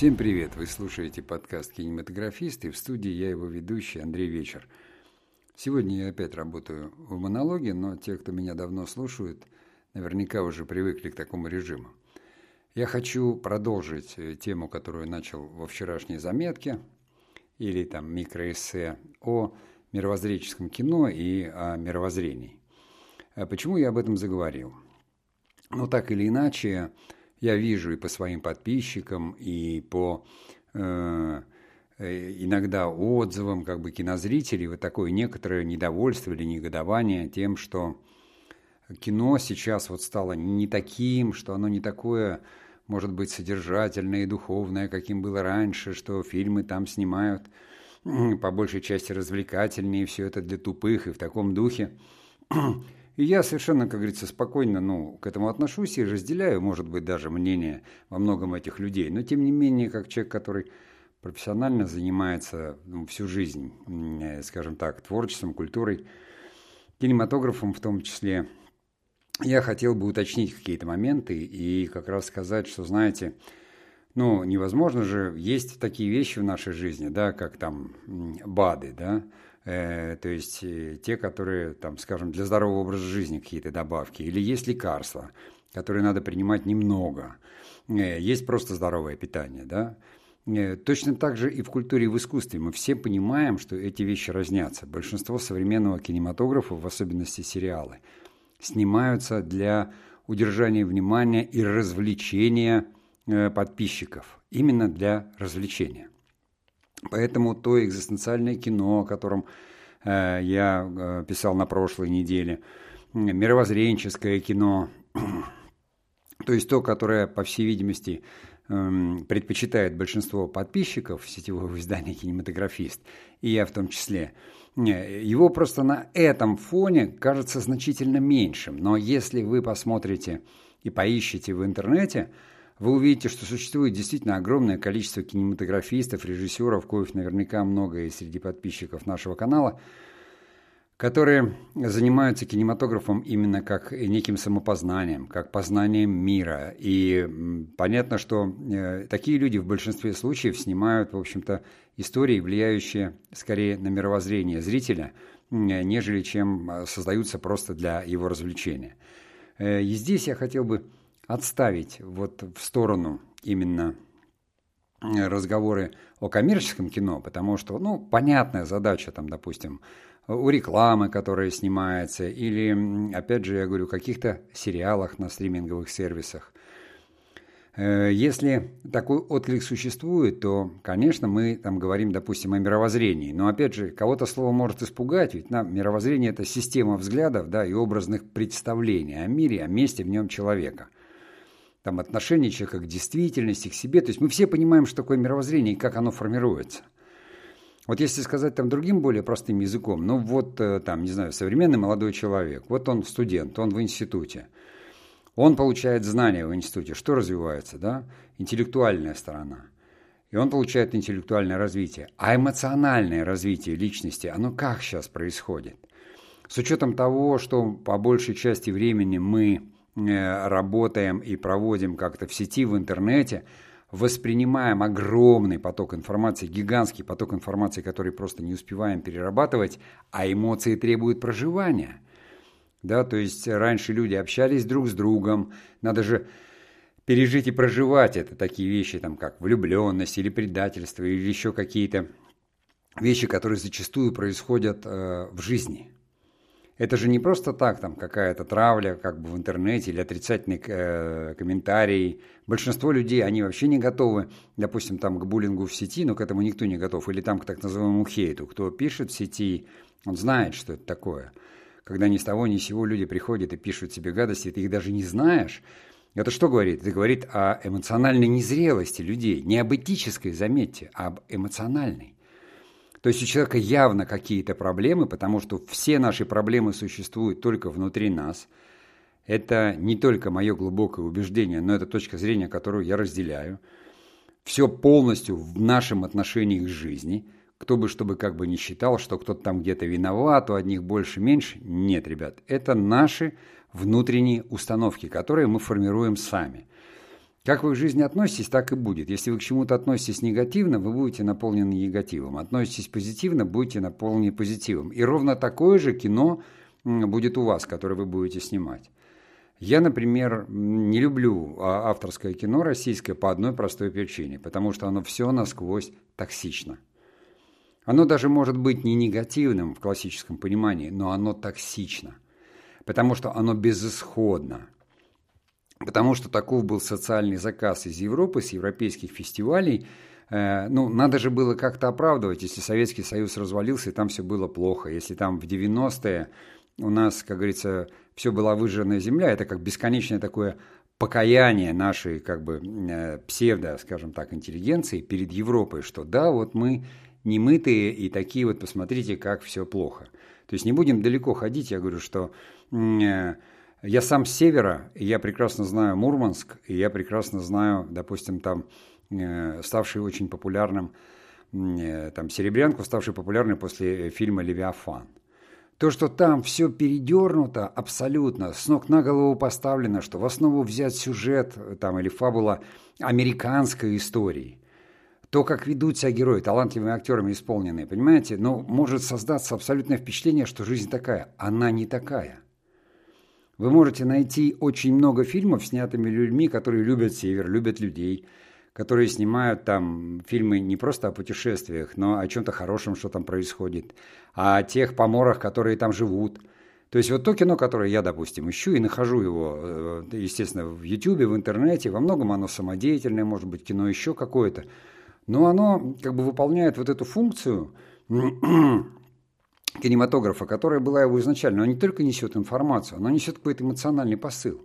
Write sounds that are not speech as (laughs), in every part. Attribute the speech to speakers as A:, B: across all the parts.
A: Всем привет! Вы слушаете подкаст «Кинематографист» и в студии я его ведущий Андрей Вечер. Сегодня я опять работаю в монологе, но те, кто меня давно слушают, наверняка уже привыкли к такому режиму. Я хочу продолжить э, тему, которую начал во вчерашней заметке, или там микроэссе, о мировоззренческом кино и о мировоззрении. А почему я об этом заговорил? Ну, так или иначе, я вижу и по своим подписчикам, и по э, э, иногда отзывам как бы кинозрителей вот такое некоторое недовольство или негодование тем, что кино сейчас вот стало не таким, что оно не такое, может быть, содержательное и духовное, каким было раньше, что фильмы там снимают по большей части развлекательнее, все это для тупых и в таком духе. И я совершенно, как говорится, спокойно ну, к этому отношусь и разделяю, может быть, даже мнение во многом этих людей. Но, тем не менее, как человек, который профессионально занимается ну, всю жизнь, скажем так, творчеством, культурой, кинематографом в том числе, я хотел бы уточнить какие-то моменты и как раз сказать, что, знаете, ну, невозможно же, есть такие вещи в нашей жизни, да, как там БАДы, да, Э, то есть э, те, которые, там, скажем, для здорового образа жизни какие-то добавки, или есть лекарства, которые надо принимать немного, э, есть просто здоровое питание, да. Точно так же и в культуре и в искусстве. Мы все понимаем, что эти вещи разнятся. Большинство современного кинематографа, в особенности сериалы, снимаются для удержания внимания и развлечения подписчиков. Именно для развлечения. Поэтому то экзистенциальное кино, о котором э, я э, писал на прошлой неделе, мировоззренческое кино, (clears throat) то есть то, которое, по всей видимости, э, предпочитает большинство подписчиков сетевого издания «Кинематографист», и я в том числе, э, его просто на этом фоне кажется значительно меньшим. Но если вы посмотрите и поищите в интернете – вы увидите, что существует действительно огромное количество кинематографистов, режиссеров, коих наверняка много и среди подписчиков нашего канала, которые занимаются кинематографом именно как неким самопознанием, как познанием мира. И понятно, что э, такие люди в большинстве случаев снимают, в общем-то, истории, влияющие скорее на мировоззрение зрителя, нежели чем э, создаются просто для его развлечения. Э, и здесь я хотел бы отставить вот в сторону именно э, разговоры о коммерческом кино, потому что, ну, понятная задача, там, допустим, у рекламы, которая снимается, или, опять же, я говорю, каких-то сериалах на стриминговых сервисах. Э, если такой отклик существует, то, конечно, мы там говорим, допустим, о мировоззрении. Но, опять же, кого-то слово может испугать, ведь на мировоззрение – это система взглядов да, и образных представлений о мире, о месте в нем человека – там, отношение человека к действительности, к себе. То есть мы все понимаем, что такое мировоззрение и как оно формируется. Вот если сказать там другим более простым языком, ну вот э, там, не знаю, современный молодой человек, вот он студент, он в институте, он получает знания в институте, что развивается, да? Интеллектуальная сторона. И он получает интеллектуальное развитие. А эмоциональное развитие личности, оно как сейчас происходит? С учетом того, что по большей части времени мы работаем и проводим как-то в сети, в интернете, воспринимаем огромный поток информации, гигантский поток информации, который просто не успеваем перерабатывать, а эмоции требуют проживания. Да, то есть раньше люди общались друг с другом, надо же пережить и проживать это, такие вещи, там, как влюбленность или предательство, или еще какие-то вещи, которые зачастую происходят э, в жизни – это же не просто так, там какая-то травля как бы в интернете или отрицательный э, комментарий. Большинство людей, они вообще не готовы, допустим, там к буллингу в сети, но к этому никто не готов. Или там к так называемому хейту. Кто пишет в сети, он знает, что это такое. Когда ни с того ни с сего люди приходят и пишут себе гадости, ты их даже не знаешь. Это что говорит? Это говорит о эмоциональной незрелости людей. Не об этической, заметьте, а об эмоциональной. То есть у человека явно какие-то проблемы, потому что все наши проблемы существуют только внутри нас. Это не только мое глубокое убеждение, но это точка зрения, которую я разделяю. Все полностью в нашем отношении к жизни. Кто бы, чтобы как бы не считал, что кто-то там где-то виноват, у одних больше, меньше. Нет, ребят, это наши внутренние установки, которые мы формируем сами. Как вы к жизни относитесь, так и будет. Если вы к чему-то относитесь негативно, вы будете наполнены негативом. Относитесь позитивно, будете наполнены позитивом. И ровно такое же кино будет у вас, которое вы будете снимать. Я, например, не люблю а, авторское кино российское по одной простой причине, потому что оно все насквозь токсично. Оно даже может быть не негативным в классическом понимании, но оно токсично, потому что оно безысходно, потому что таков был социальный заказ из Европы, с европейских фестивалей. Э, ну, надо же было как-то оправдывать, если Советский Союз развалился, и там все было плохо. Если там в 90-е у нас, как говорится, все была выжженная земля, это как бесконечное такое покаяние нашей как бы э, псевдо, скажем так, интеллигенции перед Европой, что да, вот мы немытые и такие вот, посмотрите, как все плохо. То есть не будем далеко ходить, я говорю, что э, я сам с севера, и я прекрасно знаю Мурманск, и я прекрасно знаю, допустим, там э, ставший очень популярным, э, там Серебрянку, ставший популярным после фильма «Левиафан». То, что там все передернуто абсолютно, с ног на голову поставлено, что в основу взять сюжет там, или фабула американской истории. То, как ведут себя герои, талантливыми актерами исполненные, понимаете? Но может создаться абсолютное впечатление, что жизнь такая. Она не такая. Вы можете найти очень много фильмов, снятыми людьми, которые любят север, любят людей, которые снимают там фильмы не просто о путешествиях, но о чем-то хорошем, что там происходит, а о тех поморах, которые там живут. То есть вот то кино, которое я, допустим, ищу и нахожу его, э, естественно, в Ютубе, в интернете, во многом оно самодеятельное, может быть, кино еще какое-то, но оно как бы выполняет вот эту функцию кинематографа, которая была его изначально, он не только несет информацию, но несет какой-то эмоциональный посыл.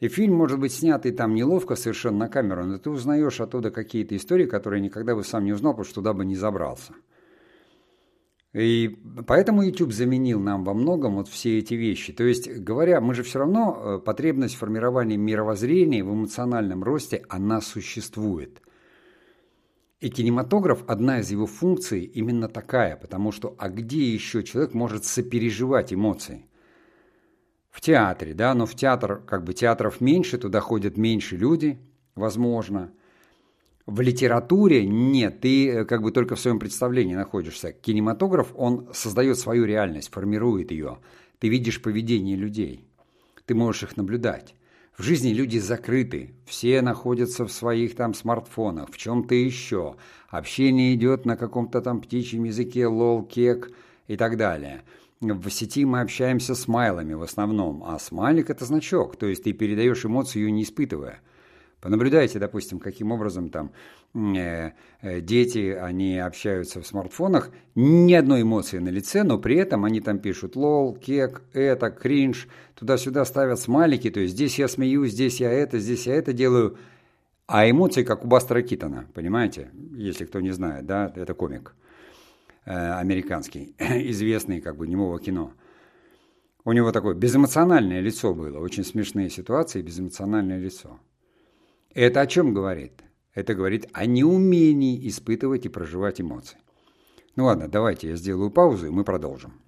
A: И фильм может быть снятый там неловко совершенно на камеру, но ты узнаешь оттуда какие-то истории, которые никогда бы сам не узнал, потому что туда бы не забрался. И поэтому YouTube заменил нам во многом вот все эти вещи. То есть, говоря, мы же все равно, э, потребность в формировании мировоззрения, в эмоциональном росте, она существует – и кинематограф, одна из его функций именно такая, потому что а где еще человек может сопереживать эмоции? В театре, да, но в театр, как бы театров меньше, туда ходят меньше люди, возможно. В литературе нет, ты э, как бы только в своем представлении находишься. Кинематограф, он создает свою реальность, формирует ее. Ты видишь поведение людей, ты можешь их наблюдать. В жизни люди закрыты, все находятся в своих там смартфонах, в чем-то еще. Общение идет на каком-то там птичьем языке, лол, кек и так далее. В сети мы общаемся с смайлами в основном, а смайлик – это значок, то есть ты передаешь эмоцию, не испытывая – Понаблюдайте, допустим, каким образом там э, э, дети, они общаются в смартфонах, ни одной эмоции на лице, но при этом они там пишут лол, кек, это, кринж, туда-сюда ставят смайлики, то есть здесь я смеюсь, здесь я это, здесь я это делаю, а эмоции как у Бастера Китона, понимаете, если кто не знает, да, это комик э, американский, (clears throat) известный как бы немого кино. У него такое безэмоциональное лицо было, очень смешные ситуации, безэмоциональное лицо. Это о чем говорит? Это говорит о неумении испытывать и проживать эмоции. Ну ладно, давайте я сделаю паузу, и мы продолжим.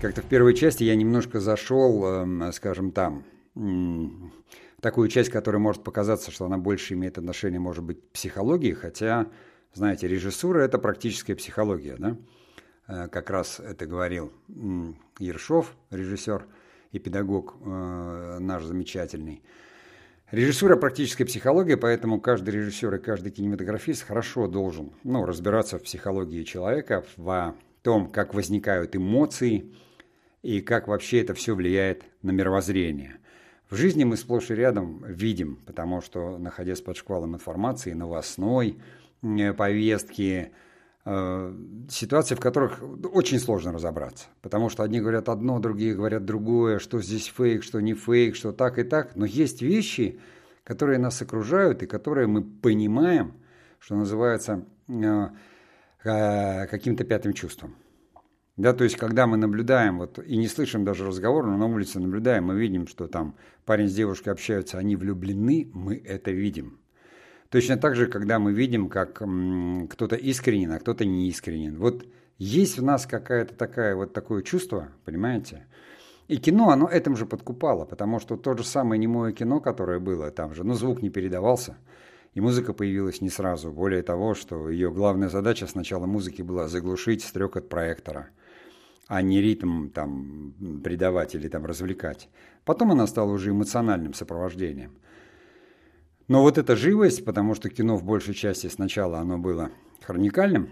A: Как-то в первой части я немножко зашел, эм, скажем там, такую часть, которая может показаться, что она больше имеет отношение, может быть, к психологии, хотя, знаете, режиссура – это практическая психология, да? Э, как раз это говорил Ершов, режиссер и педагог э, наш замечательный. Режиссура – практическая психология, поэтому каждый режиссер и каждый кинематографист хорошо должен ну, разбираться в психологии человека, в том, как возникают эмоции и как вообще это все влияет на мировоззрение. В жизни мы сплошь и рядом видим, потому что, находясь под шквалом информации, новостной, э, повестки, ситуации, в которых очень сложно разобраться. Потому что одни говорят одно, другие говорят другое, что здесь фейк, что не фейк, что так и так. Но есть вещи, которые нас окружают и которые мы понимаем, что называется э, э, каким-то пятым чувством. Да, то есть, когда мы наблюдаем, вот, и не слышим даже разговор, но на улице наблюдаем, мы видим, что там парень с девушкой общаются, они влюблены, мы это видим. Точно так же, когда мы видим, как кто-то искренен, а кто-то не искренен. Вот есть в нас какая-то такая вот такое чувство, понимаете? И кино, оно этим же подкупало, потому что то же самое немое кино, которое было там же, ну, звук не передавался, и музыка появилась не сразу. Более того, что ее главная задача сначала музыки была заглушить стрекот проектора, а не ритм там придавать или там развлекать. Потом она стала уже эмоциональным сопровождением. Но вот эта живость, потому что кино в большей части сначала оно было хроникальным,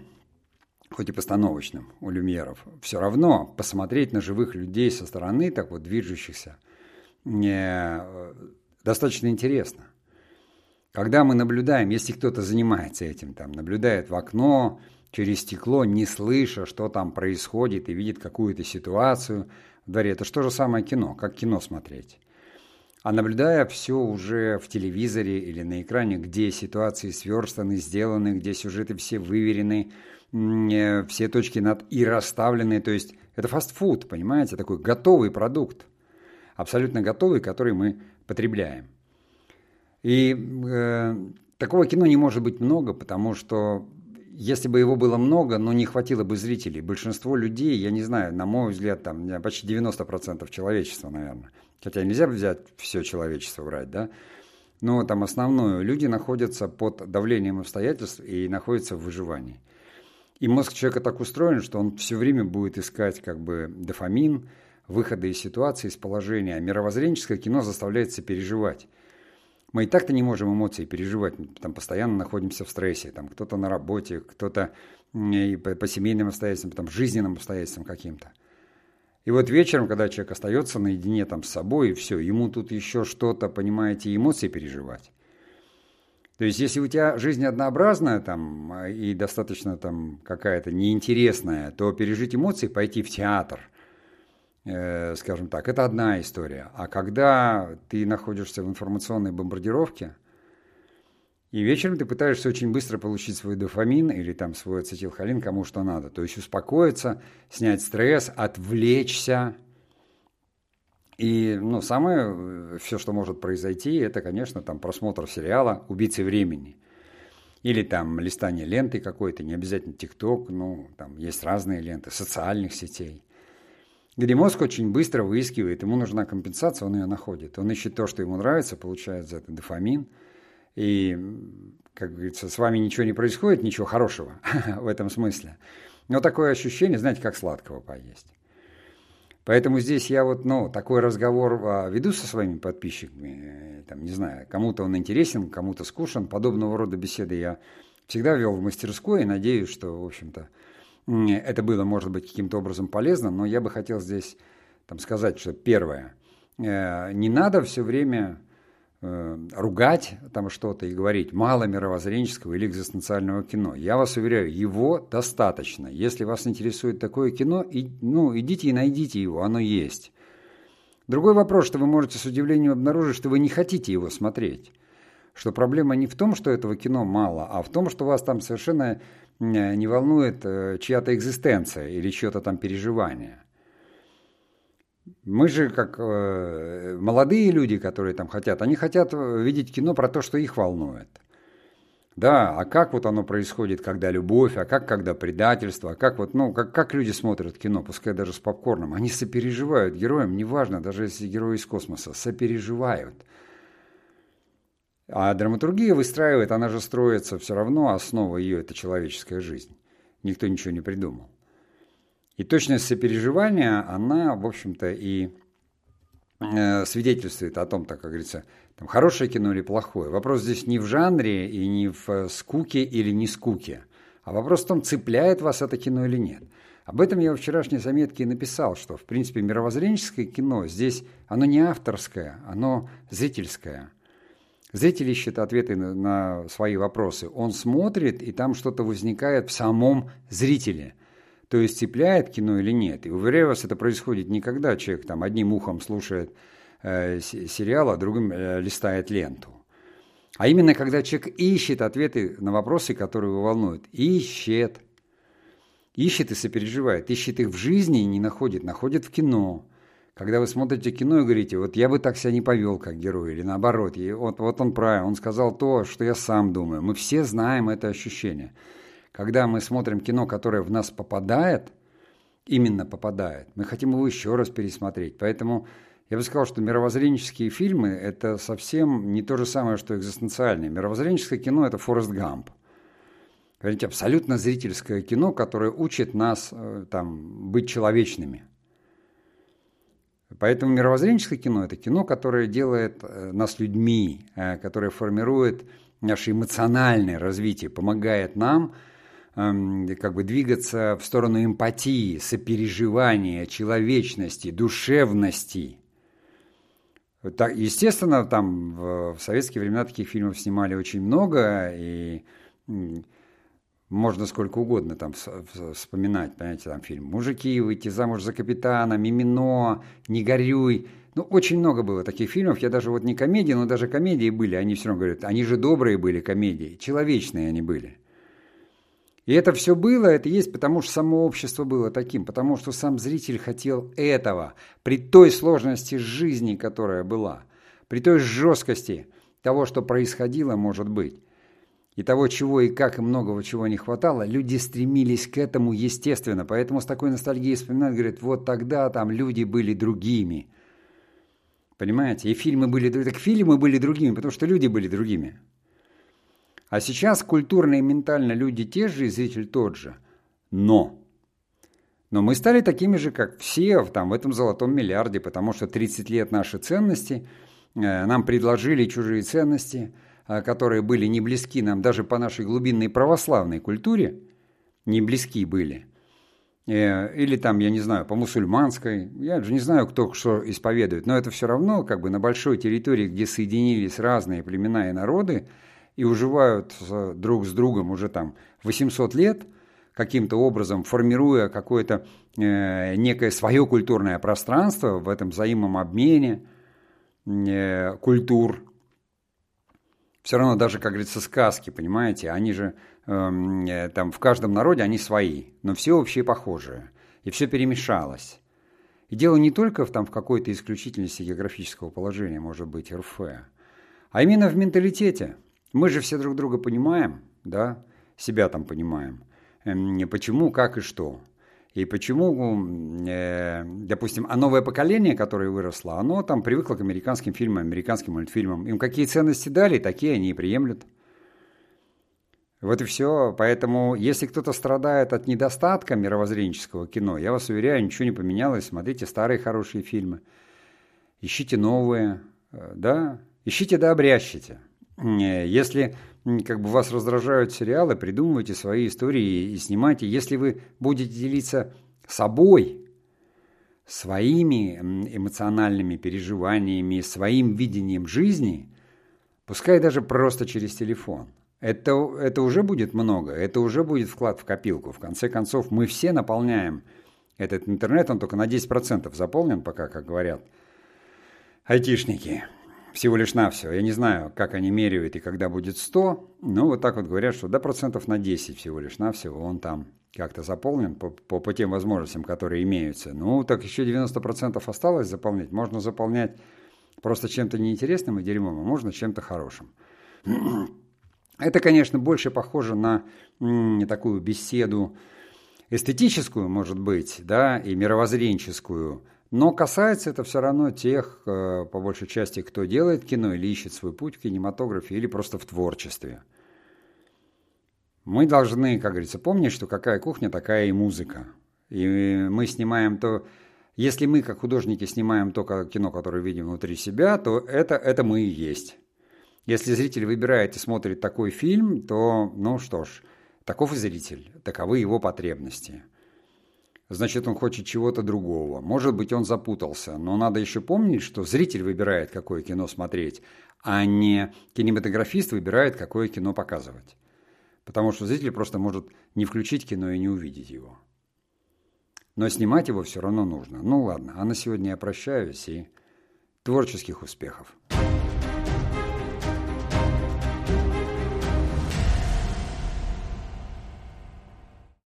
A: хоть и постановочным у люмьеров, все равно посмотреть на живых людей со стороны, так вот движущихся, не, достаточно интересно. Когда мы наблюдаем, если кто-то занимается этим, там, наблюдает в окно, через стекло, не слыша, что там происходит, и видит какую-то ситуацию в дворе, это что же самое кино, как кино смотреть. А наблюдая все уже в телевизоре или на экране, где ситуации сверстаны, сделаны, где сюжеты все выверены, Э, все точки над «и» расставлены. То есть это фастфуд, понимаете, такой готовый продукт, абсолютно готовый, который мы потребляем. И э, такого кино не может быть много, потому что если бы его было много, но не хватило бы зрителей. Большинство людей, я не знаю, на мой взгляд, там почти 90% человечества, наверное. Хотя нельзя взять все человечество брать, да? Но там основное, люди находятся под давлением обстоятельств и находятся в выживании. И мозг человека так устроен, что он все время будет искать как бы дофамин, выхода из ситуации, из положения. А мировоззренческое кино заставляет переживать. Мы и так-то не можем эмоции переживать, там постоянно находимся в стрессе, там кто-то на работе, кто-то по семейным обстоятельствам, там, жизненным обстоятельствам каким-то. И вот вечером, когда человек остается наедине там с собой, и все, ему тут еще что-то, понимаете, эмоции переживать. То есть, если у тебя жизнь однообразная там, и достаточно там какая-то неинтересная, то пережить эмоции, пойти в театр, э, скажем так, это одна история. А когда ты находишься в информационной бомбардировке, и вечером ты пытаешься очень быстро получить свой дофамин или там свой ацетилхолин, кому что надо. То есть успокоиться, снять стресс, отвлечься – и ну, самое, э, все, что может произойти, это, конечно, там просмотр сериала «Убийцы времени». Или там листание ленты какой-то, не обязательно ТикТок, ну, там есть разные ленты, социальных сетей. Где мозг очень быстро выискивает, ему нужна компенсация, он ее находит. Он ищет то, что ему нравится, получает за это дофамин. И, как говорится, с вами ничего не происходит, ничего хорошего (laughs) в этом смысле. Но такое ощущение, знаете, как сладкого поесть. Поэтому здесь я вот, ну, такой разговор а, веду со своими подписчиками, там, не знаю, кому-то он интересен, кому-то скучен, подобного рода беседы я всегда вел в мастерской. И надеюсь, что, в общем-то, это было, может быть, каким-то образом полезно, но я бы хотел здесь там, сказать, что первое, э, не надо все время Э, ругать там что-то и говорить мало мировоззренческого или экзистенциального кино. Я вас уверяю, его достаточно. Если вас интересует такое кино, и, ну, идите и найдите его, оно есть. Другой вопрос, что вы можете с удивлением обнаружить, что вы не хотите его смотреть. Что проблема не в том, что этого кино мало, а в том, что вас там совершенно не волнует э, чья-то экзистенция или чье-то там переживание. Мы же, как э, молодые люди, которые там хотят, они хотят э, видеть кино про то, что их волнует. Да, а как вот оно происходит, когда любовь, а как когда предательство, а как вот, ну, как, как люди смотрят кино, пускай даже с попкорном, они сопереживают героям, неважно, даже если герои из космоса, сопереживают. А драматургия выстраивает, она же строится все равно, основа ее – это человеческая жизнь. Никто ничего не придумал. И точность сопереживания, она, в общем-то, и э, свидетельствует о том, так как говорится, там, хорошее кино или плохое. Вопрос здесь не в жанре и не в э, скуке или не скуке, а вопрос в том, цепляет вас это кино или нет. Об этом я во вчерашней заметке и написал, что, в принципе, мировоззренческое кино здесь, оно не авторское, оно зрительское. Зритель ищет ответы на свои вопросы. Он смотрит, и там что-то возникает в самом зрителе – то есть цепляет кино или нет. И уверяю вас, это происходит не когда человек там одним ухом слушает э, сериал, а другим э, листает ленту. А именно, когда человек ищет ответы на вопросы, которые его волнуют. Ищет. Ищет и сопереживает. Ищет их в жизни и не находит. Находит в кино. Когда вы смотрите кино и говорите, вот я бы так себя не повел, как герой, или наоборот, и вот, вот он правильно, он сказал то, что я сам думаю. Мы все знаем это ощущение. Когда мы смотрим кино, которое в нас попадает, именно попадает. Мы хотим его еще раз пересмотреть. Поэтому я бы сказал, что мировоззренческие фильмы – это совсем не то же самое, что экзистенциальное. Мировоззренческое кино – это Форест Гамп. Говорите, абсолютно зрительское кино, которое учит нас э, там, быть человечными. Поэтому мировоззренческое кино – это кино, которое делает э, нас людьми, э, которое формирует наше эмоциональное развитие, помогает нам как бы двигаться в сторону эмпатии, сопереживания, человечности, душевности. Так, естественно, там в советские времена таких фильмов снимали очень много, и можно сколько угодно там вспоминать, понимаете, там фильм «Мужики, выйти замуж за капитана», «Мимино», «Не горюй». Ну, очень много было таких фильмов. Я даже вот не комедии, но даже комедии были. Они все равно говорят, они же добрые были комедии, человечные они были. И это все было, это есть потому, что само общество было таким, потому что сам зритель хотел этого, при той сложности жизни, которая была, при той жесткости того, что происходило, может быть и того, чего и как и многого чего не хватало, люди стремились к этому естественно. Поэтому с такой ностальгией вспоминают, говорят, вот тогда там люди были другими. Понимаете? И фильмы были. Так фильмы были другими, потому что люди были другими. А сейчас культурно и ментально люди те же, и зритель тот же. Но. Но мы стали такими же, как все там, в этом золотом миллиарде, потому что 30 лет наши ценности, э, нам предложили чужие ценности – а, которые были не близки нам даже по нашей глубинной православной культуре, не близки были, э, или там, я не знаю, по мусульманской, я же не знаю, кто что исповедует, но это все равно как бы на большой территории, где соединились разные племена и народы и уживают друг с другом уже там 800 лет, каким-то образом формируя какое-то э, некое свое культурное пространство в этом взаимном обмене э, культур, все равно даже, как говорится, сказки, понимаете, они же эм, э, там в каждом народе они свои, но все общие похожие, и все перемешалось. И дело не только в, там, в какой-то исключительности географического положения, может быть, РФ, а именно в менталитете. Мы же все друг друга понимаем, да, себя там понимаем, эм, почему, как и что. И почему, э, допустим, а новое поколение, которое выросло, оно там привыкло к американским фильмам, американским мультфильмам. Им какие ценности дали, такие они и приемлют. Вот и все. Поэтому, если кто-то страдает от недостатка мировоззренческого кино, я вас уверяю, ничего не поменялось. Смотрите старые хорошие фильмы. Ищите новые, э, да, ищите да обрящите. Если как бы вас раздражают сериалы, придумывайте свои истории и снимайте. Если вы будете делиться собой, своими эмоциональными переживаниями, своим видением жизни, пускай даже просто через телефон, это, это уже будет много, это уже будет вклад в копилку. В конце концов, мы все наполняем этот интернет, он только на 10% заполнен пока, как говорят айтишники всего лишь навсего. Я не знаю, как они меряют и когда будет 100, но вот так вот говорят, что до процентов на 10 всего лишь навсего он там как-то заполнен по, по, по тем возможностям, которые имеются. Ну, так еще 90% осталось заполнять. Можно заполнять просто чем-то неинтересным и дерьмом, а можно чем-то хорошим. (clears throat) Это, конечно, больше похоже на м, такую беседу эстетическую, может быть, да, и мировоззренческую, но касается это все равно тех, э, по большей части, кто делает кино или ищет свой путь в кинематографе или просто в творчестве. Мы должны, как говорится, помнить, что какая кухня, такая и музыка. И мы снимаем то... Если мы, как художники, снимаем то кино, которое видим внутри себя, то это, это мы и есть. Если зритель выбирает и смотрит такой фильм, то, ну что ж, таков и зритель, таковы его потребности – значит, он хочет чего-то другого. Может быть, он запутался, но надо еще помнить, что зритель выбирает, какое кино смотреть, а не кинематографист выбирает, какое кино показывать. Потому что зритель просто может не включить кино и не увидеть его. Но снимать его все равно нужно. Ну ладно, а на сегодня я прощаюсь и творческих успехов.